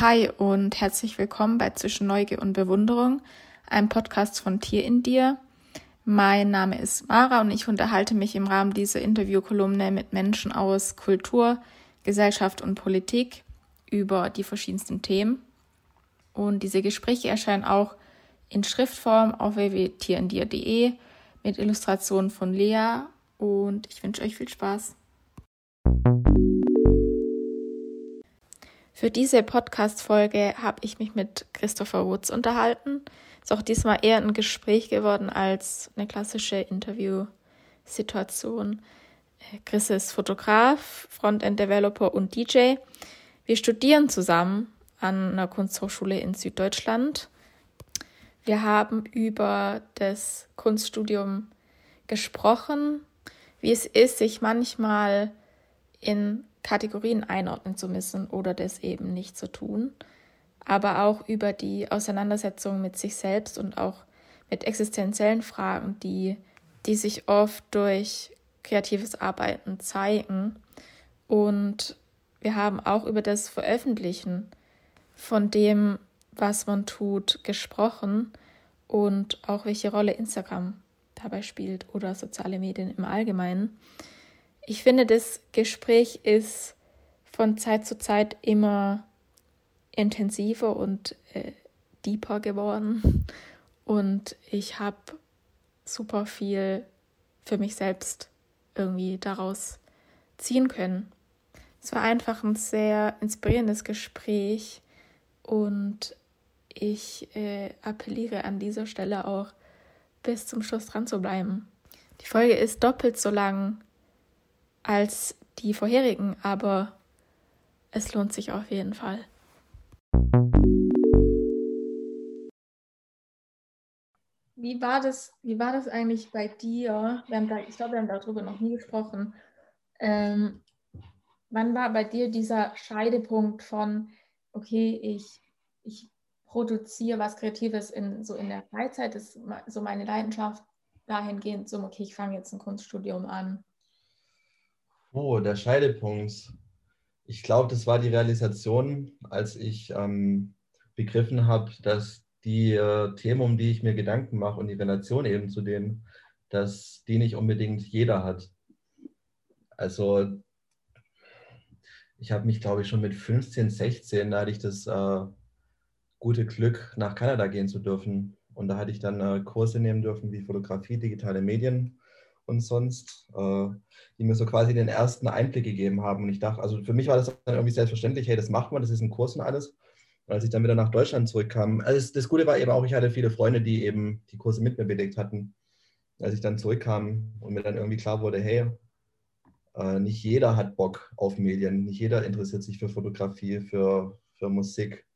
Hi und herzlich willkommen bei Zwischen Neugier und Bewunderung, einem Podcast von Tier in dir. Mein Name ist Mara und ich unterhalte mich im Rahmen dieser Interviewkolumne mit Menschen aus Kultur, Gesellschaft und Politik über die verschiedensten Themen. Und diese Gespräche erscheinen auch in Schriftform auf www.tierendir.de mit Illustrationen von Lea und ich wünsche euch viel Spaß. Für diese Podcast-Folge habe ich mich mit Christopher Woods unterhalten. Ist auch diesmal eher ein Gespräch geworden als eine klassische Interview-Situation. Chris ist Fotograf, Frontend-Developer und DJ. Wir studieren zusammen an einer Kunsthochschule in Süddeutschland. Wir haben über das Kunststudium gesprochen, wie es ist, sich manchmal in Kategorien einordnen zu müssen oder das eben nicht zu tun, aber auch über die Auseinandersetzung mit sich selbst und auch mit existenziellen Fragen, die, die sich oft durch kreatives Arbeiten zeigen. Und wir haben auch über das Veröffentlichen von dem, was man tut, gesprochen und auch welche Rolle Instagram dabei spielt oder soziale Medien im Allgemeinen. Ich finde, das Gespräch ist von Zeit zu Zeit immer intensiver und äh, deeper geworden. Und ich habe super viel für mich selbst irgendwie daraus ziehen können. Es war einfach ein sehr inspirierendes Gespräch und ich äh, appelliere an dieser Stelle auch, bis zum Schluss dran zu bleiben. Die Folge ist doppelt so lang als die vorherigen, aber es lohnt sich auf jeden Fall. Wie war das, wie war das eigentlich bei dir? Wir haben da, ich glaube, wir haben darüber noch nie gesprochen. Ähm, wann war bei dir dieser Scheidepunkt von, okay, ich, ich produziere was Kreatives in, so in der Freizeit, ist so meine Leidenschaft dahingehend, so, okay, ich fange jetzt ein Kunststudium an. Oh, der Scheidepunkt. Ich glaube, das war die Realisation, als ich ähm, begriffen habe, dass die äh, Themen, um die ich mir Gedanken mache und die Relation eben zu denen, dass die nicht unbedingt jeder hat. Also ich habe mich, glaube ich, schon mit 15, 16, da hatte ich das äh, gute Glück, nach Kanada gehen zu dürfen. Und da hatte ich dann äh, Kurse nehmen dürfen wie Fotografie, digitale Medien und sonst, äh, die mir so quasi den ersten Einblick gegeben haben. Und ich dachte, also für mich war das dann irgendwie selbstverständlich, hey, das macht man, das ist ein Kurs und alles. Und als ich dann wieder nach Deutschland zurückkam, also das Gute war eben auch, ich hatte viele Freunde, die eben die Kurse mit mir belegt hatten. Als ich dann zurückkam und mir dann irgendwie klar wurde, hey, äh, nicht jeder hat Bock auf Medien, nicht jeder interessiert sich für Fotografie, für, für Musik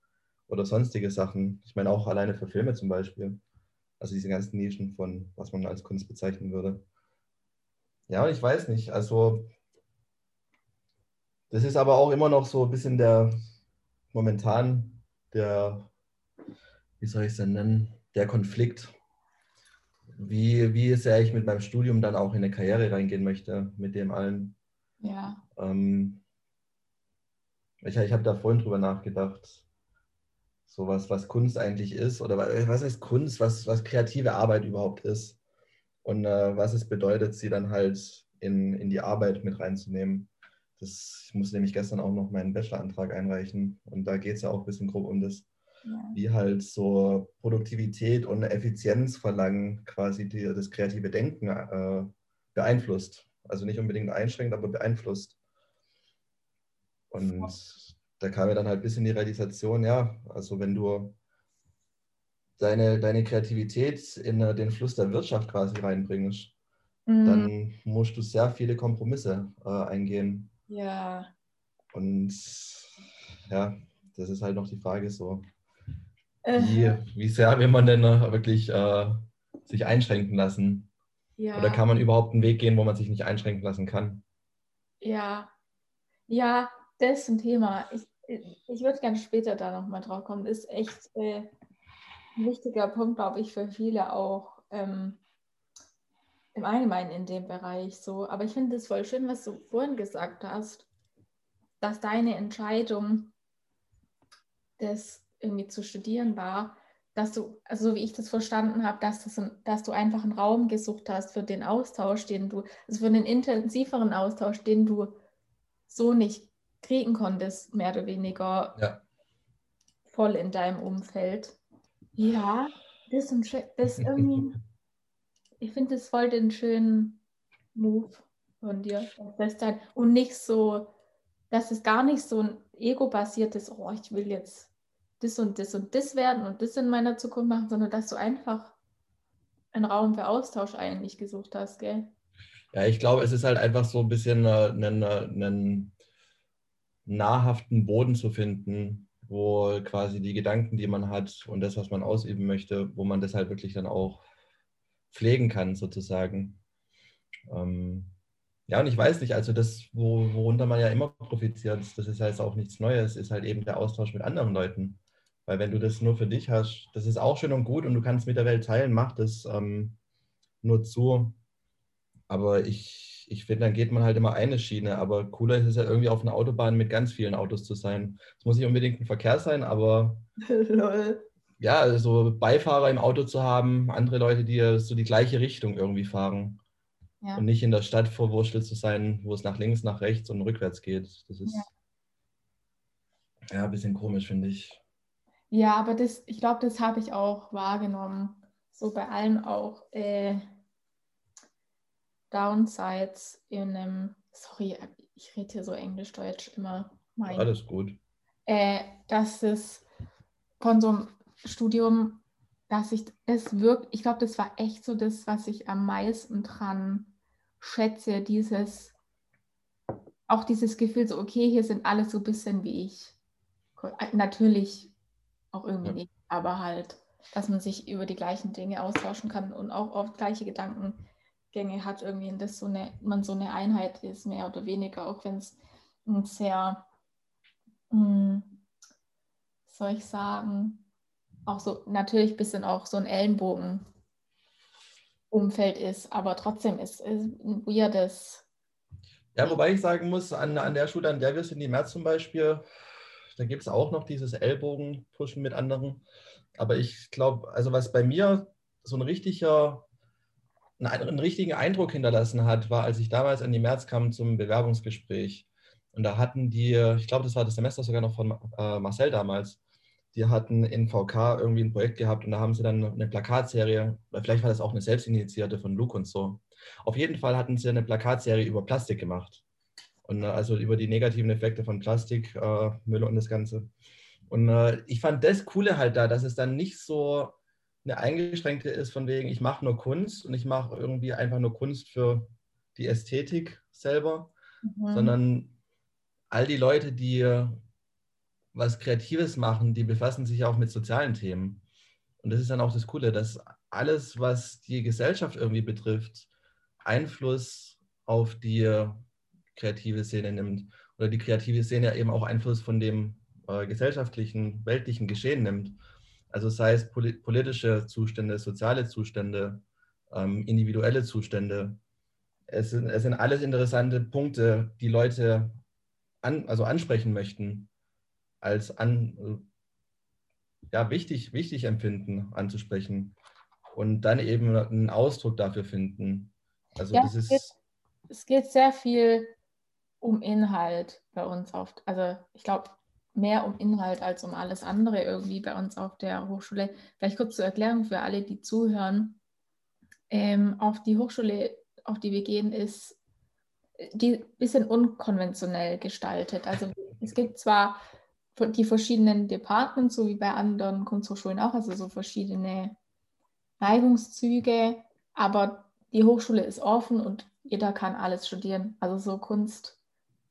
oder sonstige Sachen. Ich meine auch alleine für Filme zum Beispiel. Also diese ganzen Nischen von, was man als Kunst bezeichnen würde. Ja, ich weiß nicht. Also das ist aber auch immer noch so ein bisschen der momentan der, wie soll ich es denn nennen, der Konflikt. Wie, wie sehr ich mit meinem Studium dann auch in eine Karriere reingehen möchte, mit dem allen. Ja. Ähm, ich ich habe da vorhin drüber nachgedacht sowas, was Kunst eigentlich ist oder was heißt Kunst, was, was kreative Arbeit überhaupt ist und äh, was es bedeutet, sie dann halt in, in die Arbeit mit reinzunehmen. Das, ich musste nämlich gestern auch noch meinen Bachelorantrag einreichen und da geht es ja auch ein bisschen grob um das, ja. wie halt so Produktivität und Effizienz verlangen quasi die, das kreative Denken äh, beeinflusst. Also nicht unbedingt einschränkt, aber beeinflusst. Und da kam mir dann halt ein bisschen die Realisation, ja, also wenn du deine, deine Kreativität in äh, den Fluss der Wirtschaft quasi reinbringst, mhm. dann musst du sehr viele Kompromisse äh, eingehen. Ja. Und ja, das ist halt noch die Frage so, wie, wie sehr will man denn wirklich äh, sich einschränken lassen? Ja. Oder kann man überhaupt einen Weg gehen, wo man sich nicht einschränken lassen kann? Ja, ja, das ist ein Thema. Ich, ich würde gerne später da nochmal drauf kommen. Das ist echt äh, ein wichtiger Punkt, glaube ich, für viele auch ähm, im Allgemeinen in dem Bereich so. Aber ich finde es voll schön, was du vorhin gesagt hast, dass deine Entscheidung, das irgendwie zu studieren war, dass du, also so wie ich das verstanden habe, dass, das, dass du einfach einen Raum gesucht hast für den Austausch, den du, also für einen intensiveren Austausch, den du so nicht kriegen konntest, mehr oder weniger ja. voll in deinem Umfeld. Ja, das ist, das irgendwie, ich finde das voll den schönen Move von dir. Und nicht so, dass es gar nicht so ein ego-basiertes, oh, ich will jetzt das und das und das werden und das in meiner Zukunft machen, sondern dass du einfach einen Raum für Austausch eigentlich gesucht hast, gell? Ja, ich glaube, es ist halt einfach so ein bisschen einen, einen nahrhaften Boden zu finden, wo quasi die Gedanken, die man hat und das, was man ausüben möchte, wo man das halt wirklich dann auch pflegen kann, sozusagen. Ähm, ja, und ich weiß nicht, also das, wo, worunter man ja immer profitiert, das ist jetzt auch nichts Neues, ist halt eben der Austausch mit anderen Leuten. Weil wenn du das nur für dich hast, das ist auch schön und gut und du kannst mit der Welt teilen, mach das ähm, nur zu. Aber ich, ich finde, dann geht man halt immer eine Schiene. Aber cooler ist es ja irgendwie auf einer Autobahn mit ganz vielen Autos zu sein. Es muss nicht unbedingt ein Verkehr sein, aber Lol. ja, also Beifahrer im Auto zu haben, andere Leute, die so die gleiche Richtung irgendwie fahren. Ja. Und nicht in der Stadt verwurschtelt zu sein, wo es nach links, nach rechts und rückwärts geht. Das ist ja, ja ein bisschen komisch, finde ich. Ja, aber das, ich glaube, das habe ich auch wahrgenommen. So bei allen auch äh, Downsides in einem, sorry, ich rede hier so Englisch-Deutsch immer. Mein, Alles gut. Äh, dass es von so einem Studium, dass ich es wirkt, ich glaube, das war echt so das, was ich am meisten dran schätze, dieses, auch dieses Gefühl, so, okay, hier sind alle so ein bisschen wie ich. Natürlich auch irgendwie ja. nicht, aber halt, dass man sich über die gleichen Dinge austauschen kann und auch oft gleiche Gedankengänge hat, irgendwie, dass so eine, man so eine Einheit ist, mehr oder weniger, auch wenn es ein sehr, mh, hm, soll ich sagen, auch so natürlich ein bisschen auch so ein Ellenbogen Umfeld ist, aber trotzdem ist es ein weirdes. Ja, wobei ich sagen muss, an, an der Schule, an der wir sind, die März zum Beispiel, da gibt es auch noch dieses Ellbogen-Pushen mit anderen. Aber ich glaube, also was bei mir so ein richtiger, einen, einen, richtigen Eindruck hinterlassen hat, war, als ich damals an die März kam zum Bewerbungsgespräch. Und da hatten die, ich glaube, das war das Semester sogar noch von äh, Marcel damals, die hatten in VK irgendwie ein Projekt gehabt und da haben sie dann eine Plakatserie, vielleicht war das auch eine selbstinitiierte von Luke und so. Auf jeden Fall hatten sie eine Plakatserie über Plastik gemacht. Und äh, also über die negativen Effekte von Plastik, äh, Müll und das Ganze. Und äh, ich fand das Coole halt da, dass es dann nicht so eine eingeschränkte ist, von wegen, ich mache nur Kunst und ich mache irgendwie einfach nur Kunst für die Ästhetik selber, mhm. sondern all die Leute, die was Kreatives machen, die befassen sich auch mit sozialen Themen. Und das ist dann auch das Coole, dass alles, was die Gesellschaft irgendwie betrifft, Einfluss auf die kreative Szene nimmt oder die kreative Szene eben auch Einfluss von dem äh, gesellschaftlichen, weltlichen Geschehen nimmt. Also sei es politische Zustände, soziale Zustände, ähm, individuelle Zustände. Es sind, es sind alles interessante Punkte, die Leute an, also ansprechen möchten als an, ja, wichtig, wichtig empfinden, anzusprechen und dann eben einen Ausdruck dafür finden. Also ja, das ist. Es geht, es geht sehr viel um Inhalt bei uns oft. Also ich glaube, mehr um Inhalt als um alles andere irgendwie bei uns auf der Hochschule. Vielleicht kurz zur Erklärung für alle, die zuhören. Ähm, auf die Hochschule, auf die wir gehen, ist die ein bisschen unkonventionell gestaltet. Also es gibt zwar die verschiedenen Departments, so wie bei anderen Kunsthochschulen auch, also so verschiedene Neigungszüge, aber die Hochschule ist offen und jeder kann alles studieren. Also so Kunst,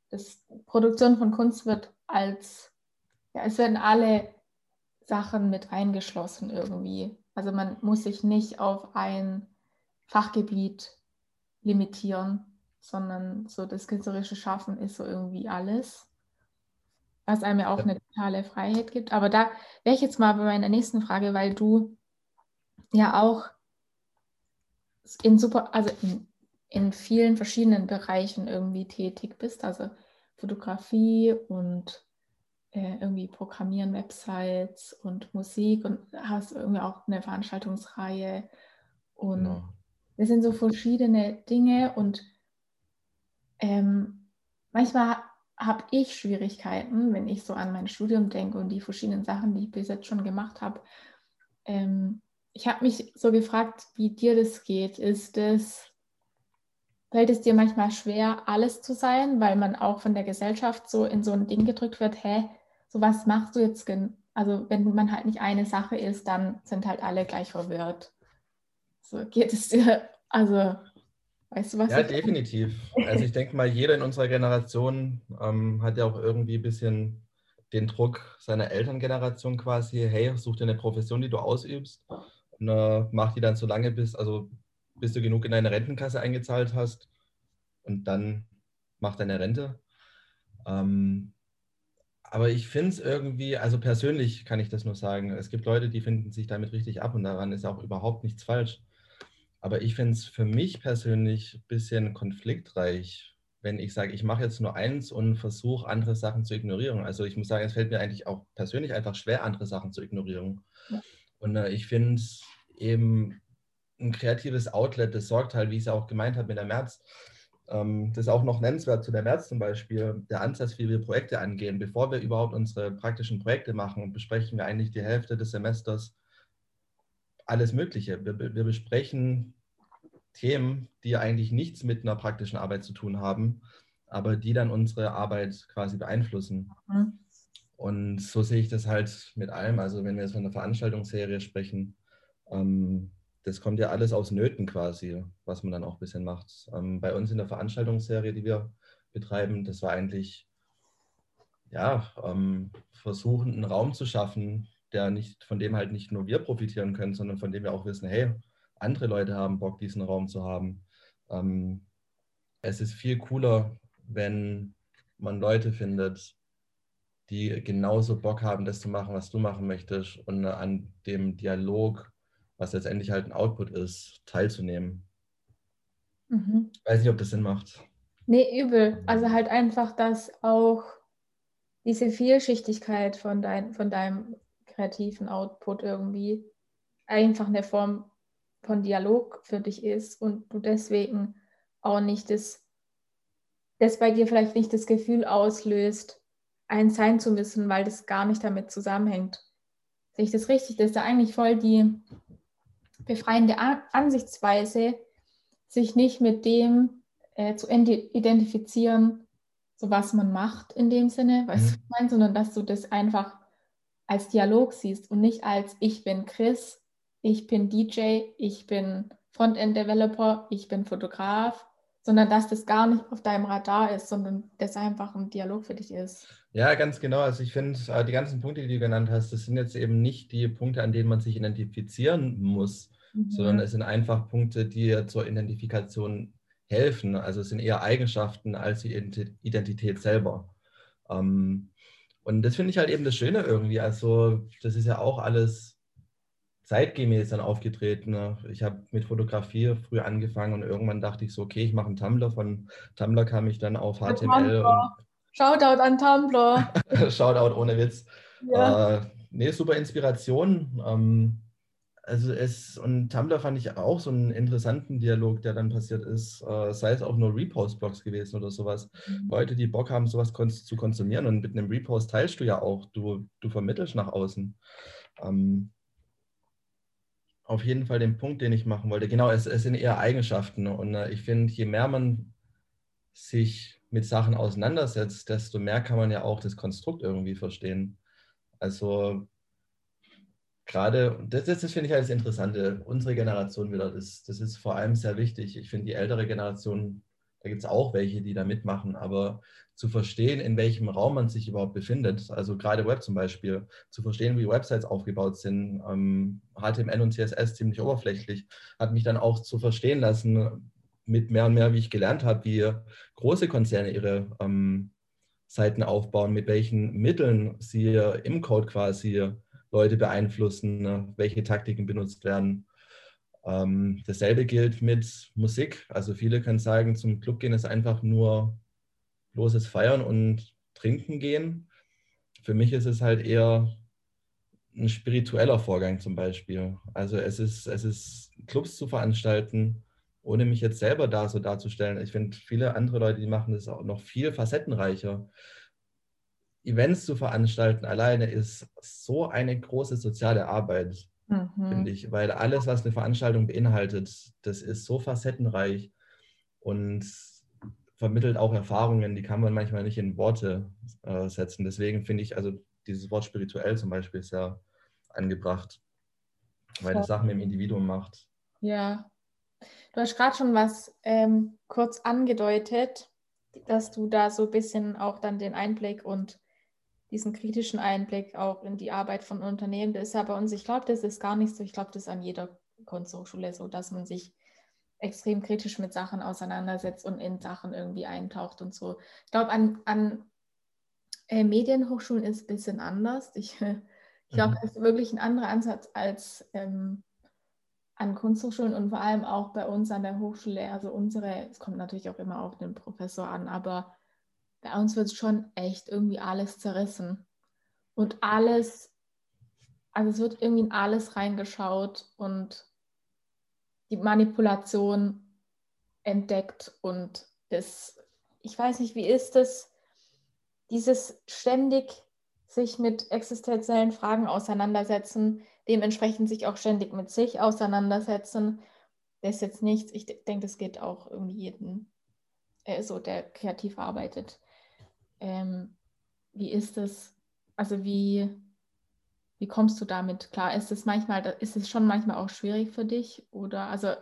das Produktion von Kunst wird als, ja, es werden alle Sachen mit eingeschlossen irgendwie. Also man muss sich nicht auf ein Fachgebiet limitieren, sondern so das künstlerische Schaffen ist so irgendwie alles was einem ja auch eine totale Freiheit gibt. Aber da wäre ich jetzt mal bei meiner nächsten Frage, weil du ja auch in super, also in, in vielen verschiedenen Bereichen irgendwie tätig bist, also Fotografie und äh, irgendwie Programmieren, Websites und Musik und hast irgendwie auch eine Veranstaltungsreihe. Und genau. das sind so verschiedene Dinge und ähm, manchmal habe ich Schwierigkeiten, wenn ich so an mein Studium denke und die verschiedenen Sachen, die ich bis jetzt schon gemacht habe. Ähm, ich habe mich so gefragt, wie dir das geht. Ist es, fällt es dir manchmal schwer, alles zu sein, weil man auch von der Gesellschaft so in so ein Ding gedrückt wird, hä, so was machst du jetzt? Also wenn man halt nicht eine Sache ist, dann sind halt alle gleich verwirrt. So geht es dir, also Weißt du was? Ja, definitiv. Also ich denke mal, jeder in unserer Generation ähm, hat ja auch irgendwie ein bisschen den Druck seiner Elterngeneration quasi, hey, such dir eine Profession, die du ausübst und äh, mach die dann so lange bis, also bis du genug in deine Rentenkasse eingezahlt hast und dann mach deine Rente. Ähm, aber ich finde es irgendwie, also persönlich kann ich das nur sagen, es gibt Leute, die finden sich damit richtig ab und daran ist auch überhaupt nichts falsch. Aber ich finde es für mich persönlich ein bisschen konfliktreich, wenn ich sage, ich mache jetzt nur eins und versuche, andere Sachen zu ignorieren. Also ich muss sagen, es fällt mir eigentlich auch persönlich einfach schwer, andere Sachen zu ignorieren. Ja. Und äh, ich finde es eben ein kreatives Outlet, das sorgt halt, wie ich es auch gemeint habe mit der März, das ist auch noch nennenswert zu der März zum Beispiel, der Ansatz, wie wir Projekte angehen. Bevor wir überhaupt unsere praktischen Projekte machen, besprechen wir eigentlich die Hälfte des Semesters alles Mögliche. Wir, wir besprechen Themen, die eigentlich nichts mit einer praktischen Arbeit zu tun haben, aber die dann unsere Arbeit quasi beeinflussen. Mhm. Und so sehe ich das halt mit allem. Also wenn wir jetzt von einer Veranstaltungsserie sprechen, ähm, das kommt ja alles aus Nöten quasi, was man dann auch ein bisschen macht. Ähm, bei uns in der Veranstaltungsserie, die wir betreiben, das war eigentlich ja, ähm, versuchen, einen Raum zu schaffen, der nicht, von dem halt nicht nur wir profitieren können, sondern von dem wir auch wissen, hey, andere Leute haben Bock, diesen Raum zu haben. Ähm, es ist viel cooler, wenn man Leute findet, die genauso Bock haben, das zu machen, was du machen möchtest und an dem Dialog, was letztendlich halt ein Output ist, teilzunehmen. Mhm. Weiß nicht, ob das Sinn macht. Nee, übel. Also halt einfach, dass auch diese Vielschichtigkeit von, dein, von deinem kreativen Output irgendwie einfach eine Form von Dialog für dich ist und du deswegen auch nicht das, das bei dir vielleicht nicht das Gefühl auslöst, ein sein zu müssen, weil das gar nicht damit zusammenhängt. Sehe ich das richtig? Das ist ja eigentlich voll die befreiende Ansichtsweise, sich nicht mit dem äh, zu identifizieren, so was man macht in dem Sinne, weißt mhm. du, ich meine, sondern dass du das einfach als Dialog siehst und nicht als ich bin Chris, ich bin DJ, ich bin Frontend-Developer, ich bin Fotograf, sondern dass das gar nicht auf deinem Radar ist, sondern das einfach ein Dialog für dich ist. Ja, ganz genau. Also ich finde, äh, die ganzen Punkte, die du genannt hast, das sind jetzt eben nicht die Punkte, an denen man sich identifizieren muss, mhm. sondern es sind einfach Punkte, die zur Identifikation helfen. Also es sind eher Eigenschaften als die Identität selber. Ähm, und das finde ich halt eben das Schöne irgendwie. Also, das ist ja auch alles zeitgemäß dann aufgetreten. Ne? Ich habe mit Fotografie früh angefangen und irgendwann dachte ich so, okay, ich mache einen Tumblr. Von Tumblr kam ich dann auf HTML. Shoutout an Tumblr. Shoutout ohne Witz. Ja. Äh, nee, super Inspiration. Ähm, also es, und Tumblr fand ich auch so einen interessanten Dialog, der dann passiert ist, äh, sei es auch nur Repost-Blogs gewesen oder sowas. Mhm. Leute, die Bock haben, sowas kon zu konsumieren und mit einem Repost teilst du ja auch, du, du vermittelst nach außen. Ähm, auf jeden Fall den Punkt, den ich machen wollte. Genau, es, es sind eher Eigenschaften und äh, ich finde, je mehr man sich mit Sachen auseinandersetzt, desto mehr kann man ja auch das Konstrukt irgendwie verstehen. Also gerade, das, das, das finde ich halt das Interessante, unsere Generation wieder, das, das ist vor allem sehr wichtig. Ich finde die ältere Generation, da gibt es auch welche, die da mitmachen, aber zu verstehen, in welchem Raum man sich überhaupt befindet, also gerade Web zum Beispiel, zu verstehen, wie Websites aufgebaut sind, ähm, HTML und CSS ziemlich oberflächlich, hat mich dann auch zu verstehen lassen, mit mehr und mehr, wie ich gelernt habe, wie große Konzerne ihre ähm, Seiten aufbauen, mit welchen Mitteln sie im Code quasi Leute beeinflussen, ne, welche Taktiken benutzt werden. Ähm, dasselbe gilt mit Musik. Also viele können sagen, zum Club gehen ist einfach nur bloßes Feiern und Trinken gehen. für mich ist es halt eher ein spiritueller Vorgang zum Beispiel. Also es ist, es ist Clubs zu veranstalten, ohne mich jetzt selber da so darzustellen. Ich finde, viele andere Leute, die machen das auch noch viel facettenreicher. Events zu veranstalten alleine ist so eine große soziale Arbeit, mhm. finde ich, weil alles, was eine Veranstaltung beinhaltet, das ist so facettenreich und vermittelt auch Erfahrungen, die kann man manchmal nicht in Worte äh, setzen. Deswegen finde ich, also dieses Wort spirituell zum Beispiel sehr angebracht, weil das Sachen dem Individuum macht. Ja, du hast gerade schon was ähm, kurz angedeutet, dass du da so ein bisschen auch dann den Einblick und diesen kritischen Einblick auch in die Arbeit von Unternehmen. Das ist ja bei uns, ich glaube, das ist gar nicht so. Ich glaube, das ist an jeder Kunsthochschule so, dass man sich extrem kritisch mit Sachen auseinandersetzt und in Sachen irgendwie eintaucht und so. Ich glaube, an, an äh, Medienhochschulen ist es ein bisschen anders. Ich, ich glaube, mhm. das ist wirklich ein anderer Ansatz als ähm, an Kunsthochschulen und vor allem auch bei uns an der Hochschule. Also unsere, es kommt natürlich auch immer auf den Professor an, aber bei uns wird schon echt irgendwie alles zerrissen. Und alles, also es wird irgendwie in alles reingeschaut und die Manipulation entdeckt und das, ich weiß nicht, wie ist das, dieses ständig sich mit existenziellen Fragen auseinandersetzen, dementsprechend sich auch ständig mit sich auseinandersetzen. Das ist jetzt nichts, ich denke, das geht auch irgendwie jeden, äh, so der kreativ arbeitet. Ähm, wie ist es, also wie, wie kommst du damit klar? Ist es manchmal, ist es schon manchmal auch schwierig für dich oder also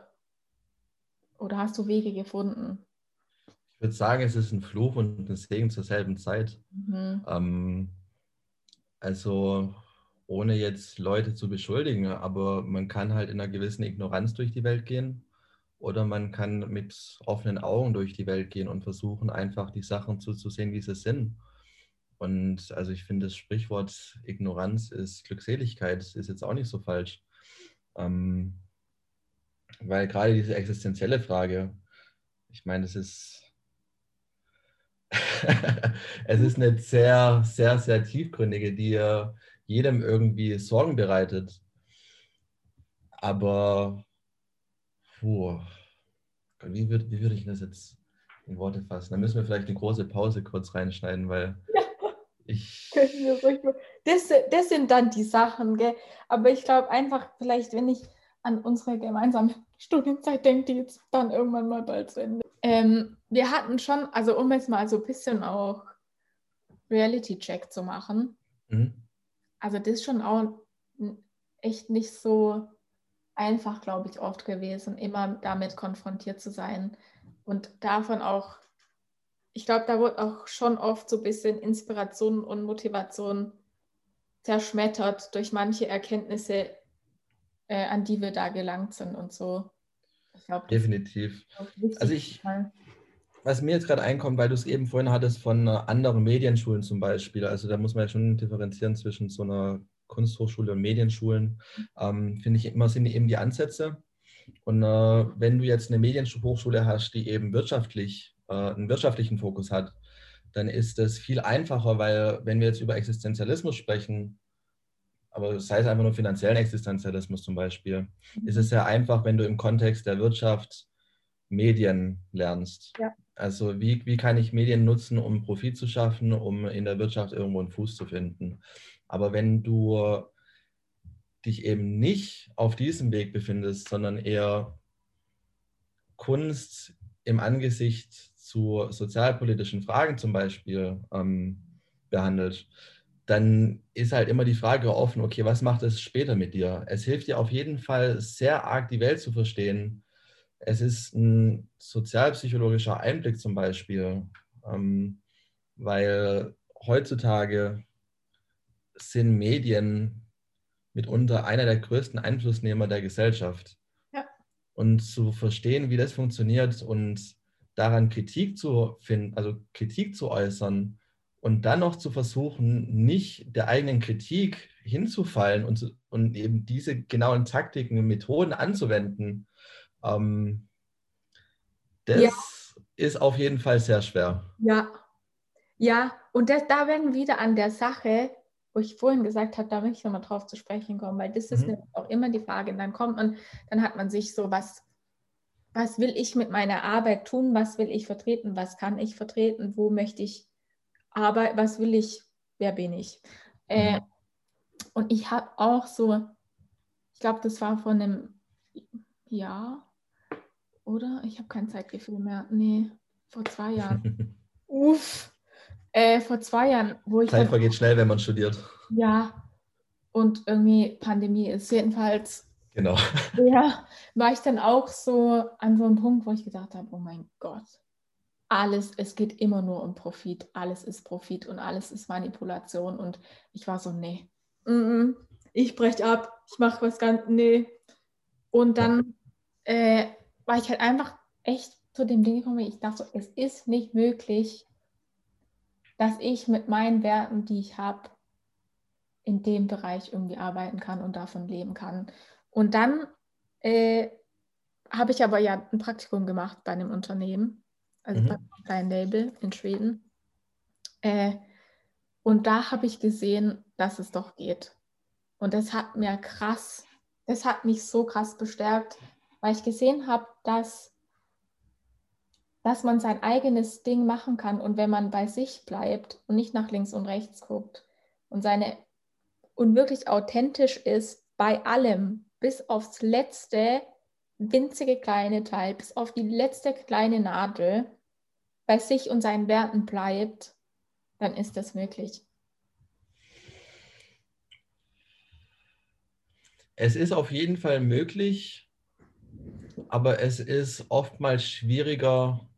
oder hast du Wege gefunden? Ich würde sagen, es ist ein Fluch und ein Segen zur selben Zeit. Mhm. Ähm, also ohne jetzt Leute zu beschuldigen, aber man kann halt in einer gewissen Ignoranz durch die Welt gehen oder man kann mit offenen Augen durch die Welt gehen und versuchen einfach die Sachen zuzusehen, wie sie sind. Und also ich finde das Sprichwort Ignoranz ist Glückseligkeit, ist jetzt auch nicht so falsch. Ähm, weil gerade diese existenzielle Frage, ich meine, das ist, es ist eine sehr, sehr, sehr tiefgründige, die jedem irgendwie Sorgen bereitet. Aber, puh, wie würde wie würd ich das jetzt in Worte fassen? Da müssen wir vielleicht eine große Pause kurz reinschneiden, weil ich. Das, das sind dann die Sachen, gell? Aber ich glaube einfach, vielleicht, wenn ich an unsere gemeinsame Studienzeit denke, die jetzt dann irgendwann mal bald zu Ende. Ähm, wir hatten schon, also um jetzt mal so ein bisschen auch Reality-Check zu machen. Mhm. Also das ist schon auch echt nicht so einfach, glaube ich, oft gewesen, immer damit konfrontiert zu sein. Und davon auch, ich glaube, da wurde auch schon oft so ein bisschen Inspiration und Motivation zerschmettert durch manche Erkenntnisse, äh, an die wir da gelangt sind und so. Glaub, Definitiv. Also ich, was mir jetzt gerade einkommt, weil du es eben vorhin hattest von anderen Medienschulen zum Beispiel, also da muss man ja schon differenzieren zwischen so einer Kunsthochschule und Medienschulen, ähm, finde ich immer sind eben die Ansätze. Und äh, wenn du jetzt eine Medienhochschule hast, die eben wirtschaftlich, äh, einen wirtschaftlichen Fokus hat, dann ist es viel einfacher, weil wenn wir jetzt über Existenzialismus sprechen, aber sei es einfach nur finanziellen Existenzialismus zum Beispiel, ist es sehr einfach, wenn du im Kontext der Wirtschaft Medien lernst. Ja. Also wie, wie kann ich Medien nutzen, um Profit zu schaffen, um in der Wirtschaft irgendwo einen Fuß zu finden. Aber wenn du dich eben nicht auf diesem Weg befindest, sondern eher Kunst im Angesicht zu sozialpolitischen Fragen zum Beispiel ähm, behandelt, dann ist halt immer die Frage offen, okay, was macht es später mit dir? Es hilft dir auf jeden Fall sehr arg, die Welt zu verstehen. Es ist ein sozialpsychologischer Einblick zum Beispiel, ähm, weil heutzutage sind Medien mitunter einer der größten Einflussnehmer der Gesellschaft. Ja. Und zu verstehen, wie das funktioniert und daran Kritik zu finden, also Kritik zu äußern, und dann noch zu versuchen, nicht der eigenen Kritik hinzufallen und, und eben diese genauen Taktiken, Methoden anzuwenden, ähm, das ja. ist auf jeden Fall sehr schwer. Ja, Ja, und das, da werden wir wieder an der Sache, wo ich vorhin gesagt habe, da möchte ich nochmal drauf zu sprechen kommen, weil das ist Mhm. auch immer die Frage. Und dann kommt man, dann hat man sich so, was, was will ich mit meiner Arbeit tun? Was will ich vertreten? Was kann ich vertreten? Wo möchte ich arbeiten? Was will ich? Wer bin ich? Äh, und ich habe auch so, ich glaube, das war vor einem Jahr, oder? Ich habe kein Zeitgefühl mehr. Nee, vor zwei Jahren. Uff. Äh, vor zwei Jahren, wo ich. Zeit dann- vergeht schnell, wenn man studiert. ja, und irgendwie Pandemie ist. Jedenfalls, Genau. ja, war ich dann auch so an so einem Punkt, wo ich gedacht habe, oh mein Gott, alles, es geht immer nur um Profit, alles ist Profit und alles ist Manipulation. Und ich war so, nee, mm, mm, ich brech ab, ich mache was ganz, nee. Und dann äh, war ich halt einfach echt zu dem Ding gekommen, ich dachte so, es ist nicht möglich, dass ich mit meinen Werten, die ich habe, in dem Bereich irgendwie arbeiten kann und davon leben kann. Und dann äh, habe ich aber ja ein Praktikum gemacht bei einem Unternehmen, also Mhm. bei einem kleinen Label in Schweden. Äh, und da habe ich gesehen, dass es doch geht. Und das hat mir krass, das hat mich so krass bestärkt, weil ich gesehen habe, dass, dass man sein eigenes Ding machen kann und wenn man bei sich bleibt und nicht nach links und rechts guckt und seine und wirklich authentisch ist bei allem, bis aufs letzte winzige kleine Teil, bis auf die letzte kleine Nadel, bei sich und seinen Werten bleibt, dann ist das möglich. Es ist auf jeden Fall möglich, aber es ist oftmals schwieriger,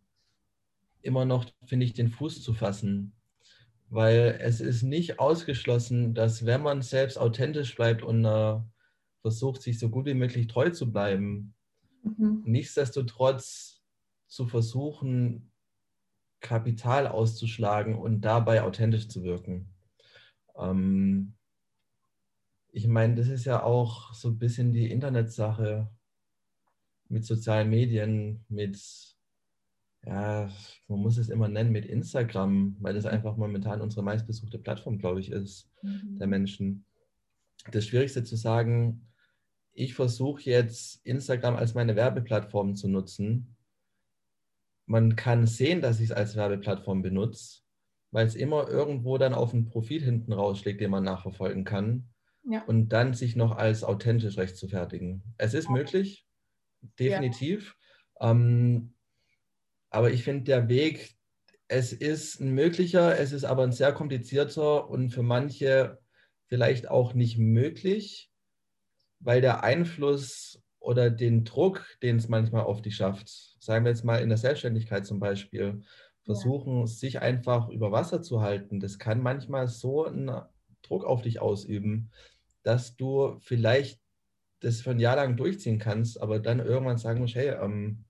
immer noch, finde ich, den Fuß zu fassen. Weil es ist nicht ausgeschlossen, dass wenn man selbst authentisch bleibt und äh, versucht, sich so gut wie möglich treu zu bleiben, Mhm. nichtsdestotrotz zu versuchen, Kapital auszuschlagen und dabei authentisch zu wirken. Ähm, ich meine, das ist ja auch so ein bisschen die Internetsache mit sozialen Medien, mit, ja, man muss es immer nennen, mit Instagram, weil das einfach momentan unsere meistbesuchte Plattform, glaube ich, ist der Mhm. Menschen. Das Schwierigste zu sagen, ich versuche jetzt Instagram als meine Werbeplattform zu nutzen. Man kann sehen, dass ich es als Werbeplattform benutze, weil es immer irgendwo dann auf einen Profit hinten rausschlägt, den man nachverfolgen kann Ja. und dann sich noch als authentisch recht zu fertigen. Es ist möglich, definitiv. Ähm, aber ich finde, der Weg, es ist ein möglicher, es ist aber ein sehr komplizierter und für manche vielleicht auch nicht möglich, weil der Einfluss oder den Druck, den es manchmal auf dich schafft, sagen wir jetzt mal in der Selbstständigkeit zum Beispiel, versuchen, sich einfach über Wasser zu halten, das kann manchmal so einen Druck auf dich ausüben, dass du vielleicht das für ein Jahr lang durchziehen kannst, aber dann irgendwann sagen musst, hey, ähm,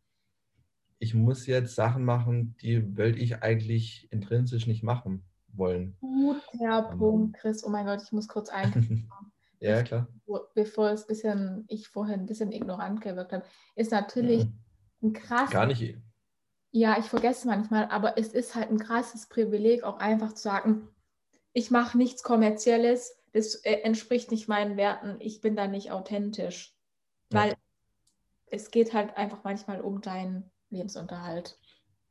ich muss jetzt Sachen machen, die will ich eigentlich intrinsisch nicht machen wollen. Guter Ähm. Punkt, Chris. Oh mein Gott, ich muss kurz ein. ja, klar. Bevor es bisschen, ich vorher ein bisschen ignorant gewirkt habe, ist natürlich Mhm. ein krass. Gar nicht. Ja, ich vergesse manchmal, aber es ist halt ein krasses Privileg, auch einfach zu sagen, ich mache nichts Kommerzielles, das äh, entspricht nicht meinen Werten, ich bin da nicht authentisch. Ja. Weil es geht halt einfach manchmal um deinen Lebensunterhalt.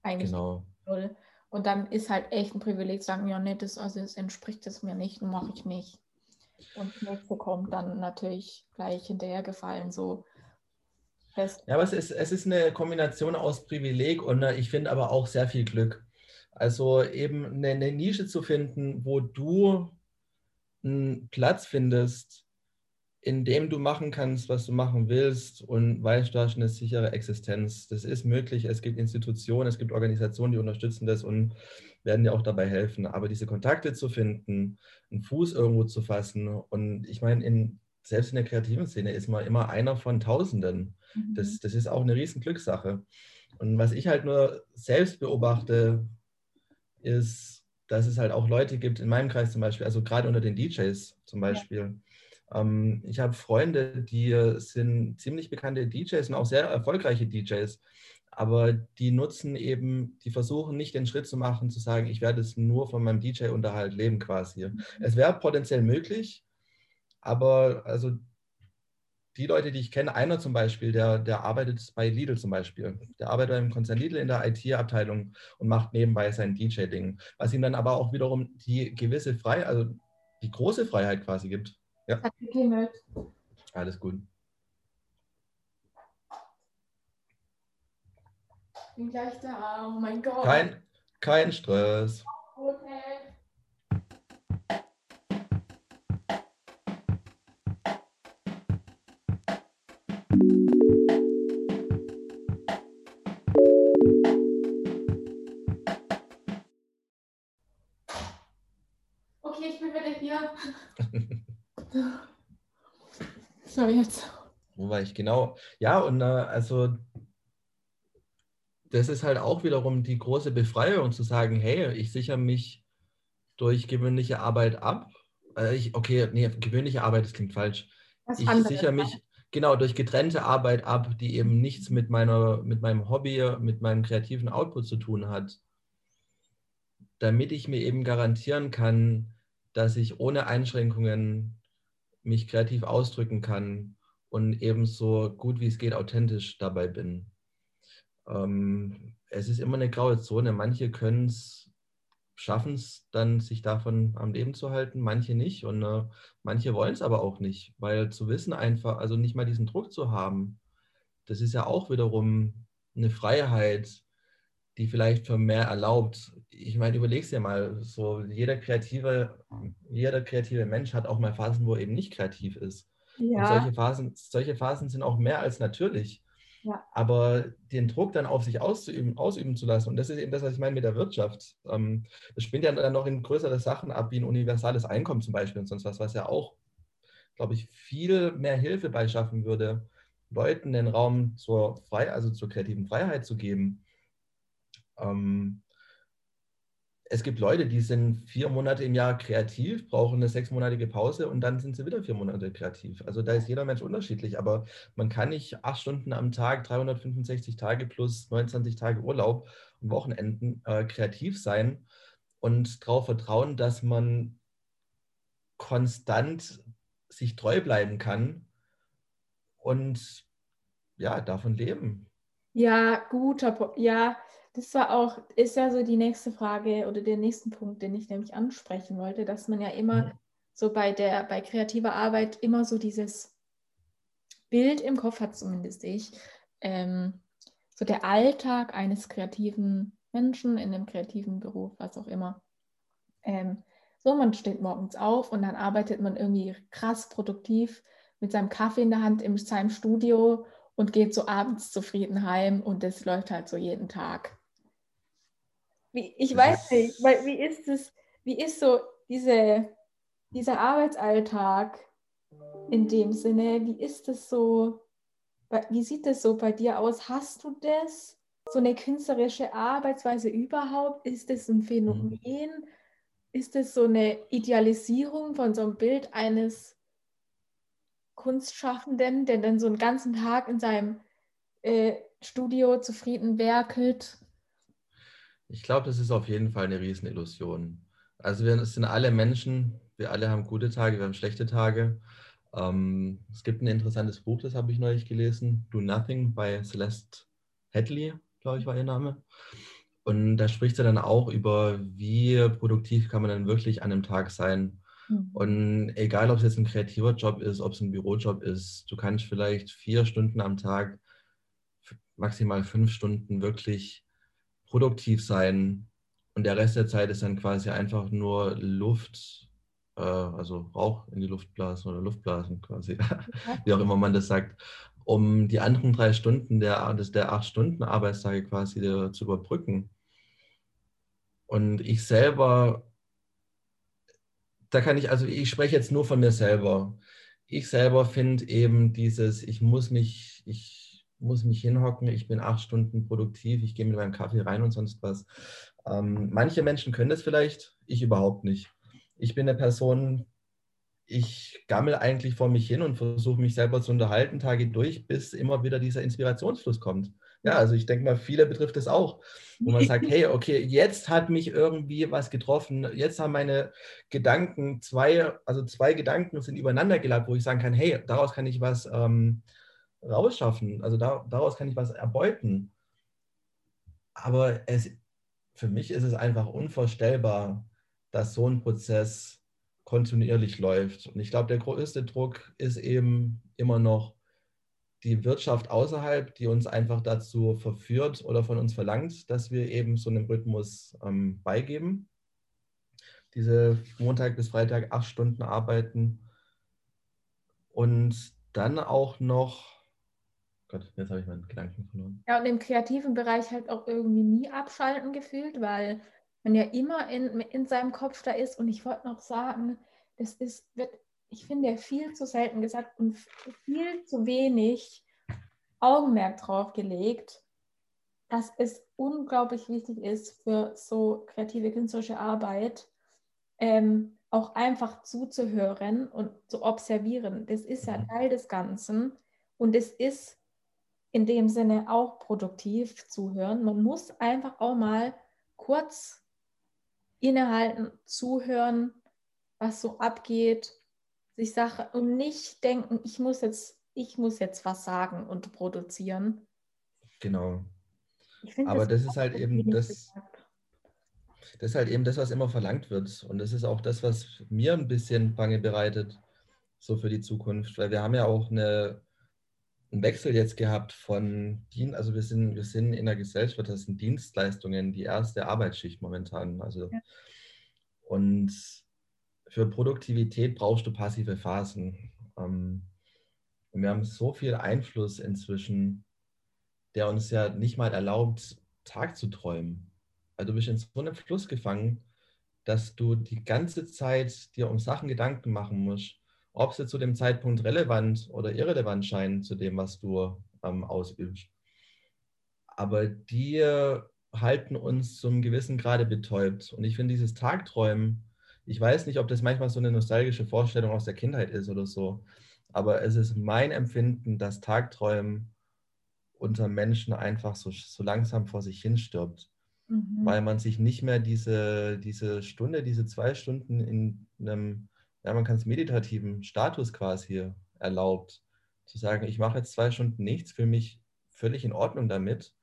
Eigentlich Genau. null. Und dann ist halt echt ein Privileg zu sagen, ja, nee, das, also das entspricht es mir nicht, mache ich nicht. Und das nächste kommt dann natürlich gleich hinterhergefallen, so fest. Ja, aber es ist, es ist eine Kombination aus Privileg und äh, ich finde aber auch sehr viel Glück. Also eben eine, eine Nische zu finden, wo du einen Platz findest, in dem du machen kannst, was du machen willst und weißt, du hast eine sichere Existenz. Das ist möglich. Es gibt Institutionen, es gibt Organisationen, die unterstützen das und werden dir auch dabei helfen. Aber diese Kontakte zu finden, einen Fuß irgendwo zu fassen und ich meine, in, selbst in der kreativen Szene ist man immer einer von Tausenden. Mhm. Das, das ist auch eine riesen Glückssache. Und was ich halt nur selbst beobachte, ist, dass es halt auch Leute gibt, in meinem Kreis zum Beispiel, also gerade unter den DJs zum Beispiel. Ähm, ich habe Freunde, die sind ziemlich bekannte DJs und auch sehr erfolgreiche DJs. aber die nutzen eben, die versuchen nicht den Schritt zu machen, zu sagen, ich werde es nur von meinem DJ-Unterhalt leben quasi. Mhm. Es wäre potenziell möglich, aber also die Leute, die ich kenne, einer zum Beispiel, der, der arbeitet bei Lidl zum Beispiel. Der arbeitet beim Konzern Lidl in der IT-Abteilung und macht nebenbei sein DJ-Ding. Was ihm dann aber auch wiederum die gewisse Freiheit, also die große Freiheit quasi gibt. Ja. Hat geklingelt. Alles gut. Bin gleich da. Oh mein Gott. Kein, kein Stress. Okay. So, jetzt. Wo war ich genau? Ja, und äh, also das ist halt auch wiederum die große Befreiung zu sagen, hey, ich sichere mich durch gewöhnliche Arbeit ab. Äh, ich, okay, nee, gewöhnliche Arbeit, das klingt falsch. Das ich sichere mich genau durch getrennte Arbeit ab, die eben nichts mit meiner, mit meinem Hobby, mit meinem kreativen Output zu tun hat. Damit ich mir eben garantieren kann, dass ich ohne Einschränkungen mich kreativ ausdrücken kann und ebenso gut wie es geht authentisch dabei bin. Ähm, es ist immer eine graue Zone. Manche können es, schaffen es dann, sich davon am Leben zu halten, manche nicht. Und äh, manche wollen es aber auch nicht, weil zu wissen einfach, also nicht mal diesen Druck zu haben, das ist ja auch wiederum eine Freiheit, die vielleicht für mehr erlaubt. Ich meine, überleg's dir mal, so jeder kreative, jeder kreative Mensch hat auch mal Phasen, wo er eben nicht kreativ ist. Ja. Und solche Phasen, solche Phasen sind auch mehr als natürlich. Ja. Aber den Druck dann auf sich auszuüben, ausüben zu lassen, und das ist eben das, was ich meine mit der Wirtschaft. Ähm, das spielt ja dann noch in größere Sachen ab, wie ein universales Einkommen zum Beispiel und sonst was, was ja auch, glaube ich, viel mehr Hilfe beischaffen würde, Leuten den Raum zur Frei, also zur kreativen Freiheit zu geben ähm, es gibt Leute, die sind vier Monate im Jahr kreativ, brauchen eine sechsmonatige Pause und dann sind sie wieder vier Monate kreativ. Also da ist jeder Mensch unterschiedlich, aber man kann nicht acht Stunden am Tag, 365 Tage plus 29 Tage Urlaub und Wochenenden äh, kreativ sein und darauf vertrauen, dass man konstant sich treu bleiben kann und ja, davon leben. Ja, guter. Ja, das war auch, ist ja so die nächste Frage oder der nächste Punkt, den ich nämlich ansprechen wollte, dass man ja immer mhm. so bei der, bei kreativer Arbeit immer so dieses Bild im Kopf hat, zumindest ich, ähm, so der Alltag eines kreativen Menschen in einem kreativen Beruf, was auch immer. Ähm, so, man steht morgens auf und dann arbeitet man irgendwie krass produktiv mit seinem Kaffee in der Hand in seinem Studio und geht so abends zufrieden heim und das läuft halt so jeden Tag. Wie, ich weiß nicht, weil wie ist es, wie ist so diese, dieser Arbeitsalltag in dem Sinne, wie ist es so, wie sieht das so bei dir aus? Hast du das? So eine künstlerische Arbeitsweise überhaupt? Ist das ein Phänomen? Mhm. Ist das so eine Idealisierung von so einem Bild eines Kunstschaffenden, der dann so einen ganzen Tag in seinem äh, Studio zufrieden werkelt? Ich glaube, das ist auf jeden Fall eine Riesenillusion. Also wir sind alle Menschen, wir alle haben gute Tage, wir haben schlechte Tage. Ähm, es gibt ein interessantes Buch, das habe ich neulich gelesen, Do Nothing bei Celeste Hadley, glaube ich, war ihr Name. Und da spricht sie dann auch über, wie produktiv kann man dann wirklich an einem Tag sein. Mhm. Und egal, ob es jetzt ein kreativer Job ist, ob es ein Bürojob ist, du kannst vielleicht vier Stunden am Tag, maximal fünf Stunden wirklich produktiv sein und der Rest der Zeit ist dann quasi einfach nur Luft, äh, also Rauch in die Luft blasen oder Luftblasen quasi, wie auch immer man das sagt, um die anderen drei Stunden der, der acht Stunden Arbeitstage quasi zu überbrücken. Und ich selber, da kann ich, also ich spreche jetzt nur von mir selber. Ich selber finde eben dieses, ich muss mich, ich muss mich hinhocken, ich bin acht Stunden produktiv, ich gehe mit meinem Kaffee rein und sonst was. Ähm, manche Menschen können das vielleicht, ich überhaupt nicht. Ich bin eine Person, ich gammel eigentlich vor mich hin und versuche mich selber zu unterhalten, Tage durch, bis immer wieder dieser Inspirationsfluss kommt. Ja, also ich denke mal, viele betrifft es auch, wo man sagt, hey, okay, jetzt hat mich irgendwie was getroffen, jetzt haben meine Gedanken zwei, also zwei Gedanken sind übereinander gelagert, wo ich sagen kann, hey, daraus kann ich was ähm, rausschaffen, also da, daraus kann ich was erbeuten. Aber es, für mich ist es einfach unvorstellbar, dass so ein Prozess kontinuierlich läuft. Und ich glaube, der größte Druck ist eben immer noch die Wirtschaft außerhalb, die uns einfach dazu verführt oder von uns verlangt, dass wir eben so einen Rhythmus ähm, beigeben. Diese Montag bis Freitag acht Stunden arbeiten und dann auch noch, Gott, jetzt habe ich meinen Gedanken verloren. Ja, und im kreativen Bereich halt auch irgendwie nie abschalten gefühlt, weil man ja immer in, in seinem Kopf da ist. Und ich wollte noch sagen, das ist, wird, ich finde, viel zu selten gesagt und viel zu wenig Augenmerk drauf gelegt, dass es unglaublich wichtig ist für so kreative künstlerische Arbeit, ähm, auch einfach zuzuhören und zu observieren. Das ist ja mhm. Teil des Ganzen und es ist in dem Sinne auch produktiv zuhören. Man muss einfach auch mal kurz innehalten, zuhören, was so abgeht, sich Sachen und nicht denken, ich muss jetzt, ich muss jetzt was sagen und produzieren. Genau. Aber das, das ist halt eben das, das ist halt eben das, was immer verlangt wird. Und das ist auch das, was mir ein bisschen Bange bereitet, so für die Zukunft. Weil wir haben ja auch eine, einen Wechsel jetzt gehabt von Dien, also wir sind, wir sind in der Gesellschaft, das sind Dienstleistungen, die erste Arbeitsschicht momentan. Also ja. und für Produktivität brauchst du passive Phasen. Ähm, und wir haben so viel Einfluss inzwischen, der uns ja nicht mal erlaubt, Tag zu träumen. Also du bist in so einem Fluss gefangen, dass du die ganze Zeit dir um Sachen Gedanken machen musst, ob sie zu dem Zeitpunkt relevant oder irrelevant scheinen zu dem, was du ähm, ausübst. Aber die halten uns zum gewissen Grade betäubt. Und ich finde dieses Tagträumen, ich weiß nicht, ob das manchmal so eine nostalgische Vorstellung aus der Kindheit ist oder so, aber es ist mein Empfinden, dass Tagträumen unter Menschen einfach so, so langsam vor sich hin stirbt. Mhm. Weil man sich nicht mehr diese, diese Stunde, diese zwei Stunden in einem ja, man kann es meditativen Status quasi erlaubt, zu sagen, ich mache jetzt zwei Stunden nichts, für mich völlig in Ordnung damit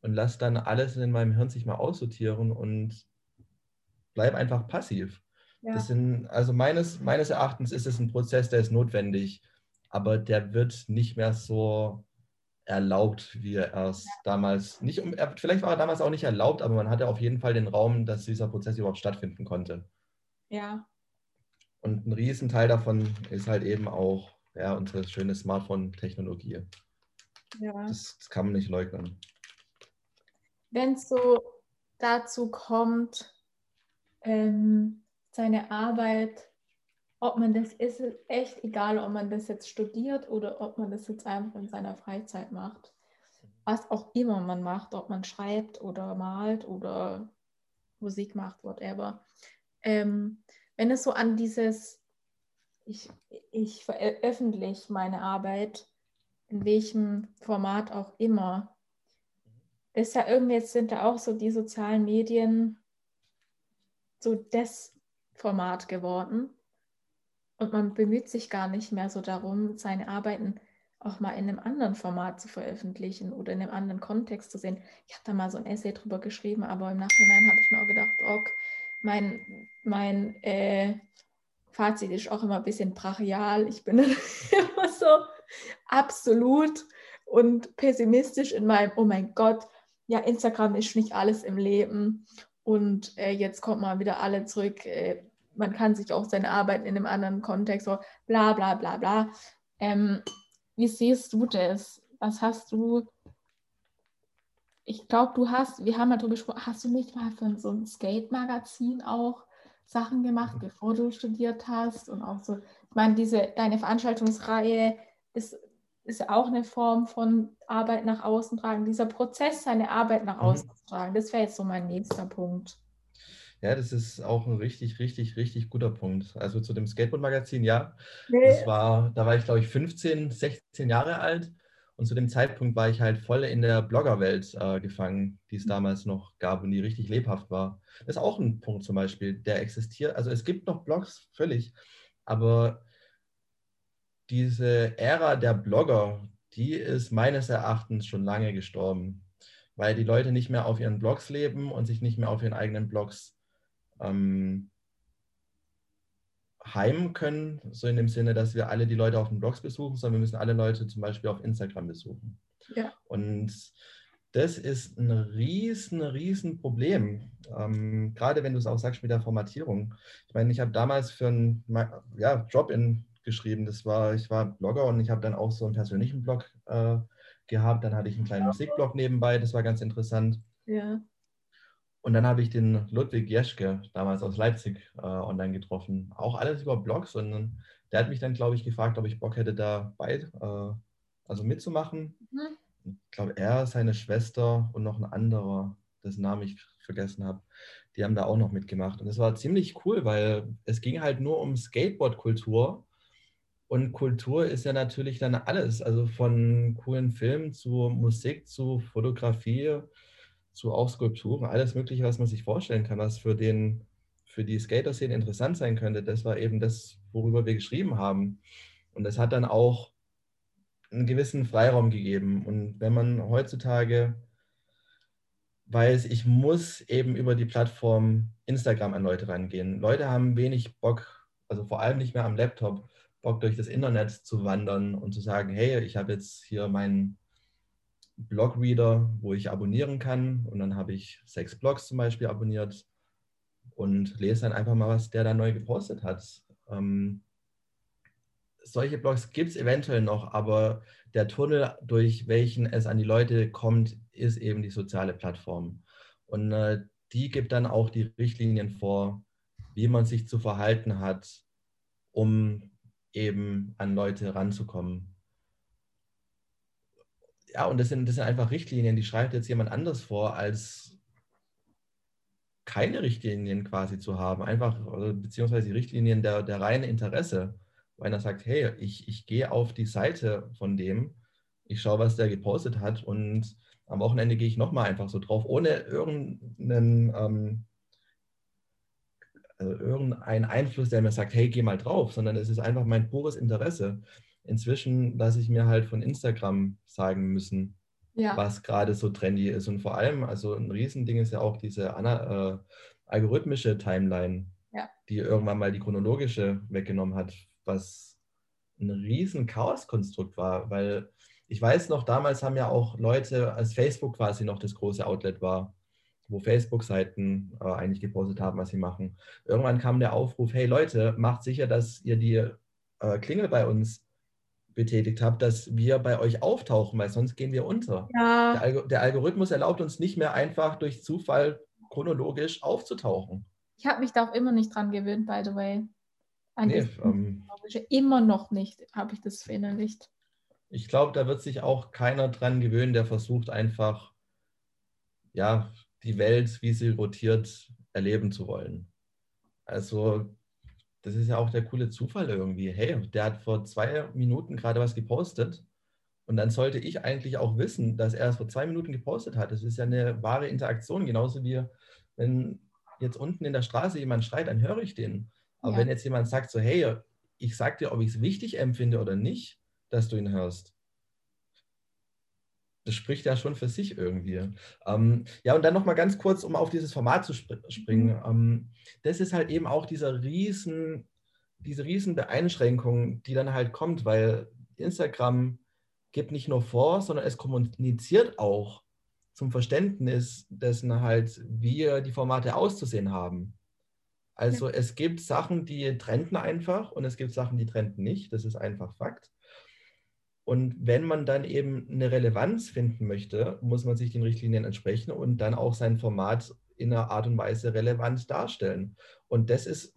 und lasse dann alles in meinem Hirn sich mal aussortieren und bleib einfach passiv. Ja. Das sind, also meines, meines Erachtens ist es ein Prozess, der ist notwendig, aber der wird nicht mehr so erlaubt, wie er erst ja. damals, nicht, vielleicht war er damals auch nicht erlaubt, aber man hatte auf jeden Fall den Raum, dass dieser Prozess überhaupt stattfinden konnte. Ja, und ein Riesenteil davon ist halt eben auch ja, unsere schöne Smartphone-Technologie. Ja. Das, das, kann man nicht leugnen. Wenn es so dazu kommt, ähm, seine Arbeit, ob man das ist, echt egal, ob man das jetzt studiert oder ob man das jetzt einfach in seiner Freizeit macht. Was auch immer man macht, ob man schreibt oder malt oder Musik macht, whatever. Ähm, wenn es so an dieses, ich, ich veröffentliche meine Arbeit, in welchem Format auch immer, ist ja irgendwie, jetzt sind da auch so die sozialen Medien so das Format geworden. Und man bemüht sich gar nicht mehr so darum, seine Arbeiten auch mal in einem anderen Format zu veröffentlichen oder in einem anderen Kontext zu sehen. Ich habe da mal so ein Essay drüber geschrieben, aber im Nachhinein habe ich mir auch gedacht, ok, mein, mein äh, Fazit ist auch immer ein bisschen brachial. Ich bin immer so absolut und pessimistisch in meinem, oh mein Gott, ja, Instagram ist nicht alles im Leben. Und äh, jetzt kommt mal wieder alle zurück. Äh, man kann sich auch seine Arbeit in einem anderen Kontext, so bla bla bla bla. Ähm, wie siehst du das? Was hast du ich glaube, du hast, wir haben ja darüber gesprochen, hast du nicht mal für so ein Skate-Magazin auch Sachen gemacht, bevor du studiert hast und auch so, ich meine, diese, deine Veranstaltungsreihe ist, ist ja auch eine Form von Arbeit nach außen tragen, dieser Prozess, seine Arbeit nach mhm. außen mhm. zu tragen, das wäre jetzt so mein nächster Punkt. Ja, das ist auch ein richtig, richtig, richtig guter Punkt. Also zu dem Skateboard-Magazin, ja. Nee. Das war, da war ich, glaube ich, 15, 16 Jahre alt. Und zu dem Zeitpunkt war ich halt voll in der Bloggerwelt äh, gefangen, die es damals noch gab und die richtig lebhaft war. Das ist auch ein Punkt zum Beispiel, der existiert. Also es gibt noch Blogs, völlig. Aber diese Ära der Blogger, die ist meines Erachtens schon lange gestorben, weil die Leute nicht mehr auf ihren Blogs leben und sich nicht mehr auf ihren eigenen Blogs ähm, heimen können, so in dem Sinne, dass wir alle die Leute auf den Blogs besuchen, sondern wir müssen alle Leute zum Beispiel auf Instagram besuchen. Ja. Und das ist ein riesen, riesen Problem. Ähm, gerade wenn du es auch sagst mit der Formatierung. Ich meine, ich habe damals für einen ja, Job in geschrieben. Das war, ich war Blogger und ich habe dann auch so einen persönlichen Blog äh, gehabt. Dann hatte ich einen kleinen Musikblog nebenbei, das war ganz interessant. Ja. Und dann habe ich den Ludwig Jeschke, damals aus Leipzig, äh, online getroffen. Auch alles über Blogs. Und der hat mich dann, glaube ich, gefragt, ob ich Bock hätte, dabei äh, also mitzumachen. Mhm. Ich glaube, er, seine Schwester und noch ein anderer, dessen Namen ich vergessen habe, die haben da auch noch mitgemacht. Und es war ziemlich cool, weil es ging halt nur um Skateboard-Kultur. Und Kultur ist ja natürlich dann alles, also von coolen Filmen zu Musik zu Fotografie zu auch Skulpturen, alles Mögliche, was man sich vorstellen kann, was für, den, für die Skater-Szene interessant sein könnte. Das war eben das, worüber wir geschrieben haben. Und das hat dann auch einen gewissen Freiraum gegeben. Und wenn man heutzutage weiß, ich muss eben über die Plattform Instagram an Leute rangehen. Leute haben wenig Bock, also vor allem nicht mehr am Laptop, Bock durch das Internet zu wandern und zu sagen, hey, ich habe jetzt hier meinen Blogreader, wo ich abonnieren kann. Und dann habe ich sechs Blogs zum Beispiel abonniert und lese dann einfach mal, was der da neu gepostet hat. Ähm, solche Blogs gibt es eventuell noch, aber der Tunnel, durch welchen es an die Leute kommt, ist eben die soziale Plattform. Und äh, die gibt dann auch die Richtlinien vor, wie man sich zu verhalten hat, um eben an Leute ranzukommen ja, und das sind, das sind einfach Richtlinien, die schreibt jetzt jemand anders vor, als keine Richtlinien quasi zu haben, einfach, beziehungsweise die Richtlinien der, der reinen Interesse. Wo einer sagt, hey, ich, ich gehe auf die Seite von dem, ich schaue, was der gepostet hat und am Wochenende gehe ich nochmal einfach so drauf, ohne irgendeinen, ähm, also irgendeinen Einfluss, der mir sagt, hey, geh mal drauf, sondern es ist einfach mein pures Interesse inzwischen lasse ich mir halt von Instagram sagen müssen, ja. was gerade so trendy ist. Und vor allem, also ein Riesending ist ja auch diese ana, äh, algorithmische Timeline, ja. die irgendwann mal die chronologische weggenommen hat, was ein riesen Chaoskonstrukt war, weil ich weiß noch, damals haben ja auch Leute, als Facebook quasi noch das große Outlet war, wo Facebook-Seiten äh, eigentlich gepostet haben, was sie machen. Irgendwann kam der Aufruf, hey Leute, macht sicher, dass ihr die äh, Klingel bei uns betätigt habt, dass wir bei euch auftauchen, weil sonst gehen wir unter. Ja. Der, Alg der, Algorithmus erlaubt uns nicht mehr einfach durch Zufall chronologisch aufzutauchen. Ich habe mich da auch immer nicht dran gewöhnt, by the way. Nee, ähm, immer noch nicht habe ich das verinnerlicht. Ich glaube, da wird sich auch keiner dran gewöhnen, der versucht einfach, ja, die Welt, wie sie rotiert, erleben zu wollen. Also das ist ja auch der coole Zufall irgendwie. Hey, der hat vor zwei Minuten gerade was gepostet und dann sollte ich eigentlich auch wissen, dass er es vor zwei Minuten gepostet hat. Das ist ja eine wahre Interaktion, genauso wie wenn jetzt unten in der Straße jemand schreit, dann höre ich den. Aber ja. wenn jetzt jemand sagt so, hey, ich sag dir, ob ich es wichtig empfinde oder nicht, dass du ihn hörst, das spricht ja schon für sich irgendwie. Ähm, ja, und dann nochmal ganz kurz, um auf dieses Format zu sp springen. Mhm. Ähm, das ist halt eben auch dieser riesen, diese riesen Beeinschränkung, die dann halt kommt, weil Instagram gibt nicht nur vor, sondern es kommuniziert auch zum Verständnis dessen halt, wie die Formate auszusehen haben. Also ja. es gibt Sachen, die trenden einfach und es gibt Sachen, die trenden nicht. Das ist einfach Fakt. Und wenn man dann eben eine Relevanz finden möchte, muss man sich den Richtlinien entsprechen und dann auch sein Format in einer Art und Weise relevant darstellen. Und das ist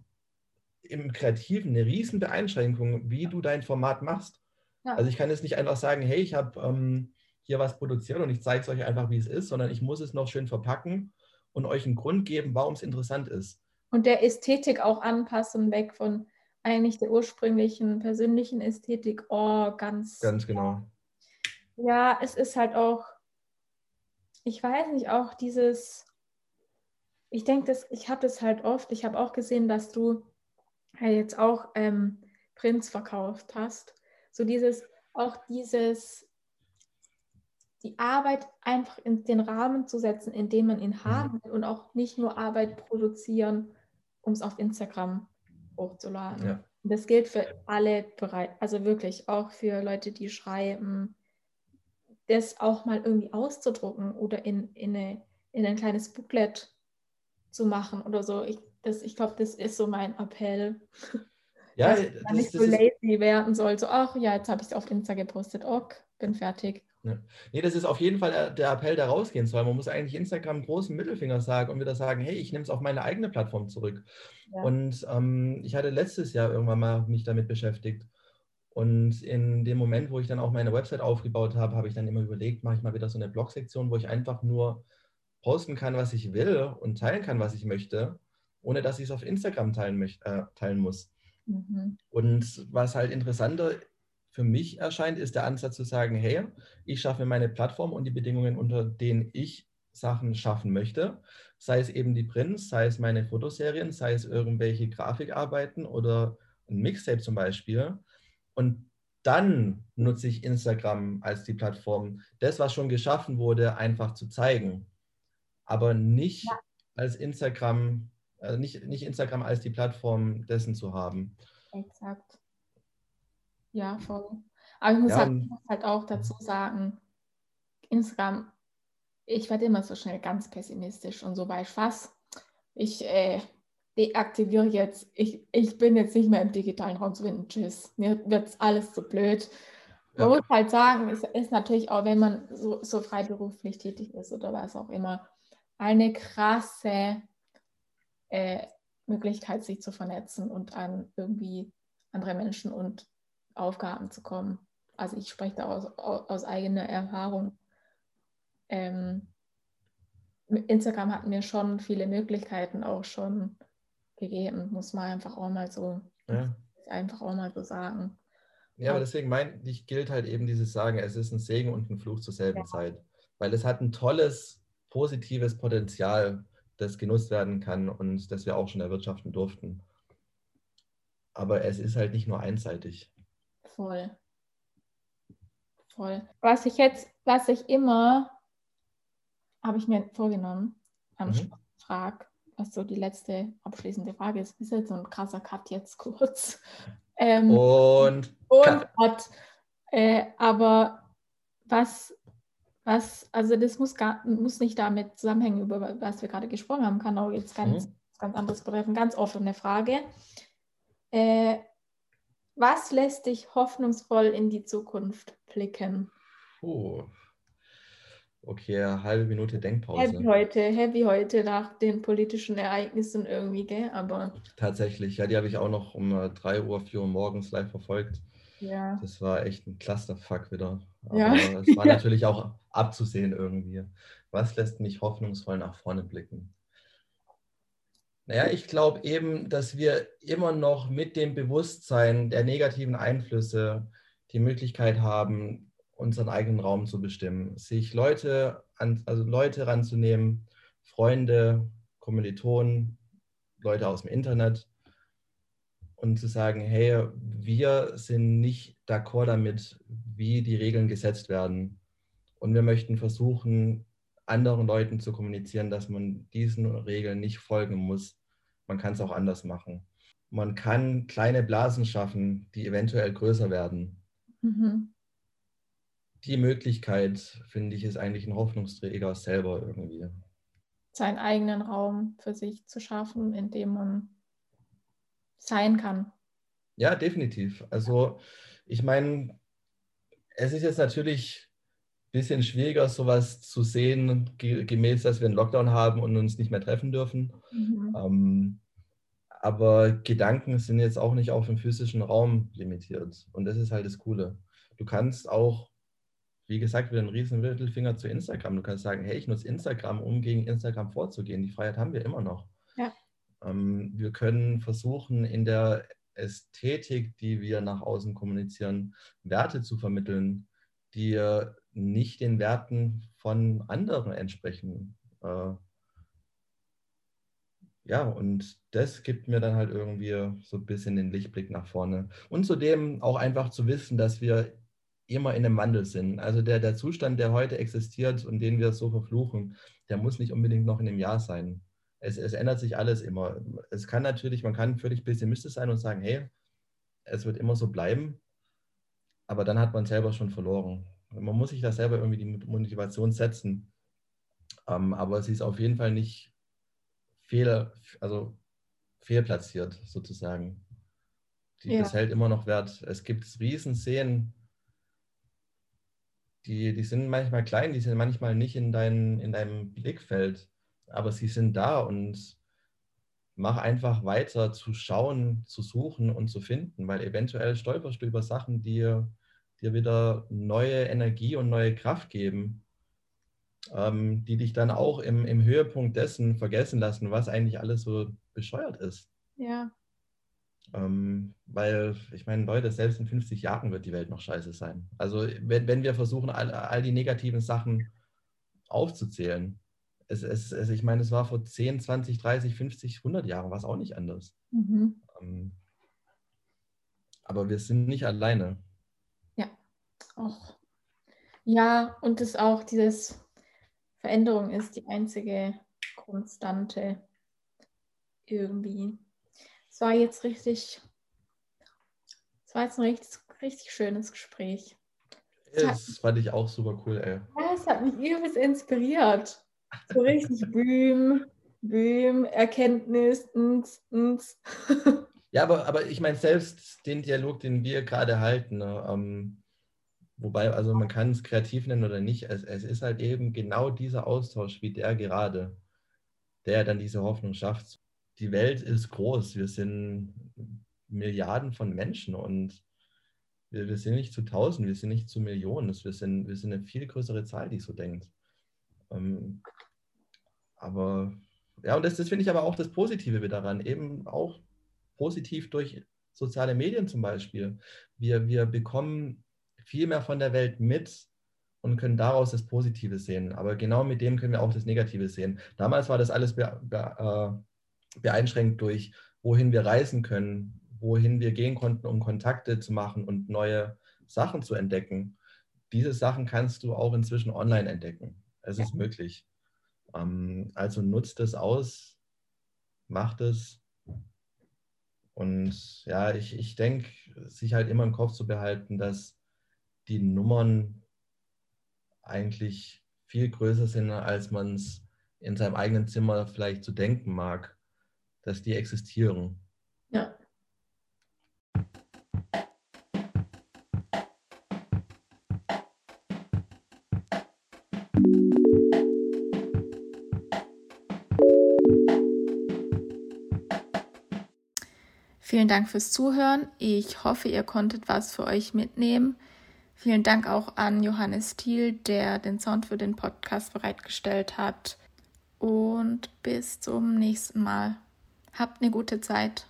im Kreativen eine riesen Beeinschränkung, wie du dein Format machst. Ja. Also ich kann jetzt nicht einfach sagen, hey, ich habe ähm, hier was produziert und ich zeige es euch einfach, wie es ist, sondern ich muss es noch schön verpacken und euch einen Grund geben, warum es interessant ist. Und der Ästhetik auch anpassen, weg von eigentlich der ursprünglichen persönlichen Ästhetik. Oh, ganz. Ganz genau. Ja, es ist halt auch, ich weiß nicht, auch dieses, ich denke, ich habe das halt oft, ich habe auch gesehen, dass du halt jetzt auch ähm, Prints verkauft hast. So dieses, auch dieses, die Arbeit einfach in den Rahmen zu setzen, in dem man ihn mhm. haben will und auch nicht nur Arbeit produzieren, um es auf Instagram hochzuladen. Ja. Das gilt für alle Bereiche, also wirklich auch für Leute, die schreiben, das auch mal irgendwie auszudrucken oder in, in, eine, in ein kleines Booklet zu machen oder so. Ich, ich glaube, das ist so mein Appell. Ja, dass man nicht so lazy werden soll. So, ach ja, jetzt habe ich es auf Insta gepostet. Ok, bin fertig. Ja. Nee, das ist auf jeden Fall der, der, Appell, der rausgehen soll. Man muss eigentlich Instagram großen Mittelfinger sagen und wieder sagen, hey, ich nehme es auf meine eigene Plattform zurück. Ja. Und ähm, ich hatte letztes Jahr irgendwann mal mich damit beschäftigt. Und in dem Moment, wo ich dann auch meine Website aufgebaut habe, habe ich dann immer überlegt, mache ich mal wieder so eine Blog-Sektion, wo ich einfach nur posten kann, was ich will und teilen kann, was ich möchte, ohne dass ich es auf Instagram teilen, äh, teilen muss. Mhm. Und was halt interessanter für mich erscheint, ist der Ansatz zu sagen, hey, ich schaffe meine Plattform und die Bedingungen, unter denen ich Sachen schaffen möchte, sei es eben die Prints, sei es meine Fotoserien, sei es irgendwelche Grafikarbeiten oder ein Mixtape zum Beispiel. Und dann nutze ich Instagram als die Plattform, das, was schon geschaffen wurde, einfach zu zeigen. Aber nicht ja. als Instagram also nicht, nicht Instagram als die Plattform dessen zu haben. Exakt. Ja, voll. Aber ich muss, ja, halt, muss halt auch dazu sagen, Instagram, ich werde immer so schnell ganz pessimistisch und so weißt was, ich äh, deaktiviere jetzt, ich, ich bin jetzt nicht mehr im digitalen Raum zu finden, tschüss, mir wird alles zu blöd. Man ja. muss halt sagen, es ist natürlich auch, wenn man so, so freiberuflich tätig ist oder was auch immer, eine krasse äh, Möglichkeit, sich zu vernetzen und an irgendwie andere Menschen und Aufgaben zu kommen. Also ich spreche da aus, aus eigener Erfahrung. Ähm, Instagram hat mir schon viele Möglichkeiten auch schon gegeben, muss man einfach auch mal so, ja. einfach auch mal so sagen. Ja, aber deswegen meine ich, gilt halt eben dieses Sagen, es ist ein Segen und ein Fluch zur selben ja. Zeit. Weil es hat ein tolles, positives Potenzial das genutzt werden kann und das wir auch schon erwirtschaften durften. Aber es ist halt nicht nur einseitig. Voll. Voll. Was ich jetzt, was ich immer, habe ich mir vorgenommen, am mhm. Frag, was so die letzte abschließende Frage ist, ist jetzt so ein krasser Cut jetzt kurz. Ähm, und, und Cut. Äh, aber was was, also das muss, gar, muss nicht damit zusammenhängen, über was wir gerade gesprochen haben, kann auch jetzt ganz, mhm. ganz anderes betreffen. Ganz offene Frage. Äh, was lässt dich hoffnungsvoll in die Zukunft blicken? Oh. Okay, halbe Minute Denkpause. Happy heute, happy heute nach den politischen Ereignissen irgendwie, gell? Aber. Tatsächlich, ja, die habe ich auch noch um 3 Uhr, 4 Uhr morgens live verfolgt. Ja. Das war echt ein Clusterfuck wieder. Aber ja. es war natürlich auch abzusehen irgendwie. Was lässt mich hoffnungsvoll nach vorne blicken? Naja, ich glaube eben, dass wir immer noch mit dem Bewusstsein der negativen Einflüsse die Möglichkeit haben, unseren eigenen Raum zu bestimmen, sich Leute, an, also Leute ranzunehmen, Freunde, Kommilitonen, Leute aus dem Internet, und zu sagen, hey, wir sind nicht d'accord damit, wie die Regeln gesetzt werden. Und wir möchten versuchen, anderen Leuten zu kommunizieren, dass man diesen Regeln nicht folgen muss. Man kann es auch anders machen. Man kann kleine Blasen schaffen, die eventuell größer werden. Mhm. Die Möglichkeit, finde ich, ist eigentlich ein Hoffnungsträger selber irgendwie. Seinen eigenen Raum für sich zu schaffen, in dem man sein kann. Ja, definitiv. Also ich meine, es ist jetzt natürlich bisschen schwieriger, sowas zu sehen, gemäß, dass wir einen Lockdown haben und uns nicht mehr treffen dürfen. Mhm. Ähm, aber Gedanken sind jetzt auch nicht auf den physischen Raum limitiert. Und das ist halt das Coole. Du kannst auch wie gesagt, wieder ein riesen Mittelfinger zu Instagram. Du kannst sagen, hey, ich nutze Instagram, um gegen Instagram vorzugehen. Die Freiheit haben wir immer noch. Ja. Ähm, wir können versuchen, in der Ästhetik, die wir nach außen kommunizieren, Werte zu vermitteln, die nicht den Werten von anderen entsprechen. Äh, ja, und das gibt mir dann halt irgendwie so ein bisschen den Lichtblick nach vorne. Und zudem auch einfach zu wissen, dass wir immer in einem Wandel sind. Also der, der Zustand, der heute existiert und den wir so verfluchen, der muss nicht unbedingt noch in einem Jahr sein. Es, es ändert sich alles immer. Es kann natürlich, man kann völlig pessimistisch sein und sagen, hey, es wird immer so bleiben, aber dann hat man selber schon verloren. Man muss sich da selber irgendwie die Motivation setzen. Ähm, aber sie ist auf jeden Fall nicht fehl, also fehlplatziert sozusagen. Die, ja. Das hält immer noch Wert. Es gibt Riesenszenen, die, die sind manchmal klein, die sind manchmal nicht in, dein, in deinem Blickfeld, aber sie sind da und mach einfach weiter zu schauen, zu suchen und zu finden, weil eventuell stolperst du über Sachen, die dir wieder neue Energie und neue Kraft geben, ähm, die dich dann auch im, im Höhepunkt dessen vergessen lassen, was eigentlich alles so bescheuert ist. Ja. Ähm, weil, ich meine, Leute, selbst in 50 Jahren wird die Welt noch scheiße sein. Also, wenn, wenn wir versuchen, all, all die negativen Sachen aufzuzählen, es, es, es, ich meine, es war vor 10, 20, 30, 50, 100 Jahren, war es auch nicht anders. Mhm. Ähm, aber wir sind nicht alleine. Ja, auch. Ja, und das auch dieses Veränderung ist die einzige Konstante irgendwie. Es war jetzt richtig, es war jetzt ein richtig, richtig schönes Gespräch. Das hat, fand ich auch super cool, ey. Ja, es hat mich übelst inspiriert. So richtig Bühm, Bühm, Erkenntnis, ns, ns. Ja, aber, aber ich meine, selbst den Dialog, den wir gerade halten, ne, ähm, wobei, also man kann es kreativ nennen oder nicht, es, es ist halt eben genau dieser Austausch wie der gerade, der dann diese Hoffnung schafft die Welt ist groß. Wir sind Milliarden von Menschen und wir, wir sind nicht zu Tausend, wir sind nicht zu Millionen. Wir sind, wir sind eine viel größere Zahl, die so denkt. Ähm, aber ja, und das, das finde ich aber auch das Positive daran, eben auch positiv durch soziale Medien zum Beispiel. Wir, wir bekommen viel mehr von der Welt mit und können daraus das Positive sehen. Aber genau mit dem können wir auch das Negative sehen. Damals war das alles be, be, äh, beeinschränkt durch, wohin wir reisen können, wohin wir gehen konnten, um Kontakte zu machen und neue Sachen zu entdecken. Diese Sachen kannst du auch inzwischen online entdecken. Es ist möglich. Ähm, also nutzt es aus, macht es. Und ja, ich, ich denke, sich halt immer im Kopf zu behalten, dass die Nummern eigentlich viel größer sind, als man es in seinem eigenen Zimmer vielleicht zu denken mag dass die existieren. Ja. Vielen Dank fürs Zuhören. Ich hoffe, ihr konntet was für euch mitnehmen. Vielen Dank auch an Johannes Thiel, der den Sound für den Podcast bereitgestellt hat. Und bis zum nächsten Mal. Habt eine gute Zeit.